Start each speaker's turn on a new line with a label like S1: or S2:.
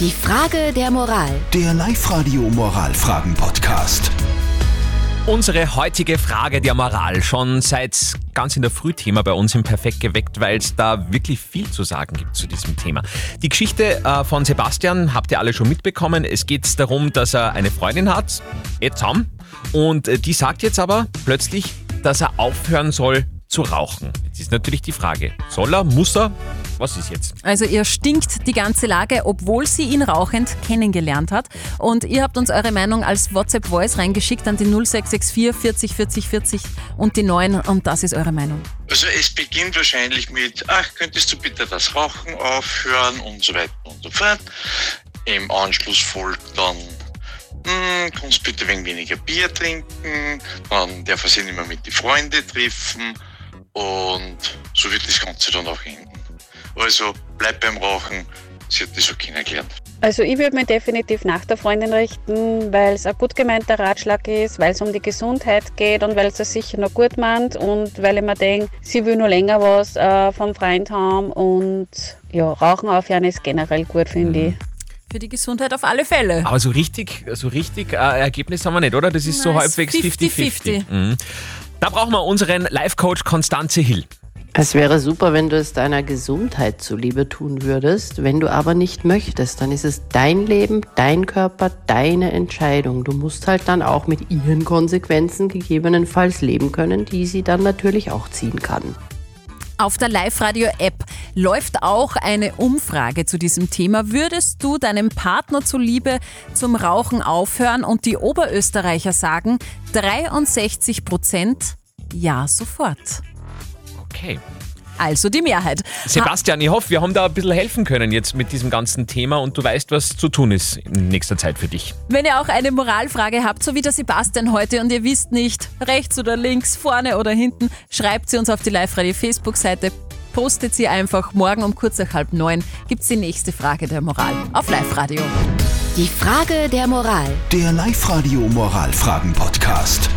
S1: Die Frage der Moral.
S2: Der Live-Radio Moralfragen-Podcast.
S3: Unsere heutige Frage der Moral schon seit ganz in der Frühthema bei uns im Perfekt geweckt, weil es da wirklich viel zu sagen gibt zu diesem Thema. Die Geschichte äh, von Sebastian habt ihr alle schon mitbekommen. Es geht darum, dass er eine Freundin hat, jetzt haben, und äh, die sagt jetzt aber plötzlich, dass er aufhören soll zu rauchen. Jetzt ist natürlich die Frage, soll er, muss er? Was ist jetzt?
S4: Also ihr stinkt die ganze Lage, obwohl sie ihn rauchend kennengelernt hat. Und ihr habt uns eure Meinung als WhatsApp-Voice reingeschickt an die 0664 40 40 40 und die 9 und das ist eure Meinung.
S5: Also es beginnt wahrscheinlich mit, ach, könntest du bitte das Rauchen aufhören und so weiter und so fort. Im Anschluss folgt dann, hm, kannst bitte ein wenig weniger Bier trinken, dann darf er sich nicht mehr mit den Freunden treffen und so wird das Ganze dann auch enden. Also bleib beim Rauchen, sie hat das so kennengelernt.
S6: Also ich würde mich definitiv nach der Freundin richten, weil es ein gut gemeinter Ratschlag ist, weil es um die Gesundheit geht und weil es es sicher noch gut meint und weil ich mir denke, sie will noch länger was äh, vom Freund haben und ja, Rauchen aufhören ist generell gut, finde ich.
S4: Für die Gesundheit auf alle Fälle.
S3: Aber so richtig, so richtig äh, Ergebnis haben wir nicht, oder? Das ist so
S4: Nein, ist
S3: halbwegs 50-50.
S4: 50-50.
S3: Mhm. Da brauchen wir unseren Life-Coach Konstanze Hill.
S7: Es wäre super, wenn du es deiner Gesundheit zuliebe tun würdest. Wenn du aber nicht möchtest, dann ist es dein Leben, dein Körper, deine Entscheidung. Du musst halt dann auch mit ihren Konsequenzen gegebenenfalls leben können, die sie dann natürlich auch ziehen kann.
S4: Auf der Live-Radio-App läuft auch eine Umfrage zu diesem Thema. Würdest du deinem Partner zuliebe zum Rauchen aufhören? Und die Oberösterreicher sagen 63 Prozent ja sofort.
S3: Okay.
S4: Also die Mehrheit.
S3: Sebastian, ich hoffe, wir haben da ein bisschen helfen können jetzt mit diesem ganzen Thema und du weißt, was zu tun ist in nächster Zeit für dich.
S4: Wenn ihr auch eine Moralfrage habt, so wie der Sebastian heute und ihr wisst nicht, rechts oder links, vorne oder hinten, schreibt sie uns auf die Live-Radio Facebook-Seite, postet sie einfach. Morgen um kurz nach halb neun gibt es die nächste Frage der Moral auf Live-Radio.
S1: Die Frage der Moral.
S2: Der Live-Radio Moralfragen-Podcast.